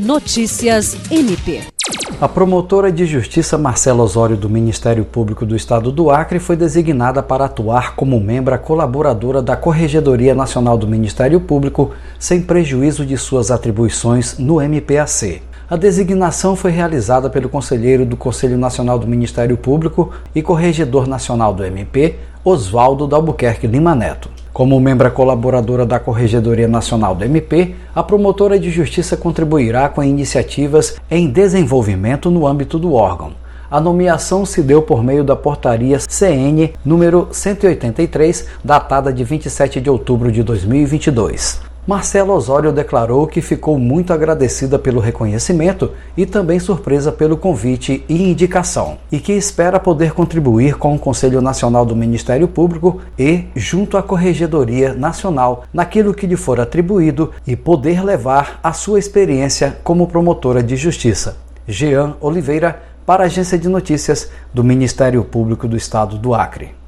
Notícias MP. A promotora de justiça Marcela Osório do Ministério Público do Estado do Acre foi designada para atuar como membra colaboradora da Corregedoria Nacional do Ministério Público, sem prejuízo de suas atribuições no MPAC. A designação foi realizada pelo conselheiro do Conselho Nacional do Ministério Público e corregedor nacional do MP, Oswaldo Dalbuquerque Lima Neto. Como membra colaboradora da Corregedoria Nacional do MP, a promotora de justiça contribuirá com iniciativas em desenvolvimento no âmbito do órgão. A nomeação se deu por meio da portaria CN número 183, datada de 27 de outubro de 2022. Marcela Osório declarou que ficou muito agradecida pelo reconhecimento e também surpresa pelo convite e indicação, e que espera poder contribuir com o Conselho Nacional do Ministério Público e, junto à Corregedoria Nacional, naquilo que lhe for atribuído e poder levar a sua experiência como promotora de justiça. Jean Oliveira, para a Agência de Notícias do Ministério Público do Estado do Acre.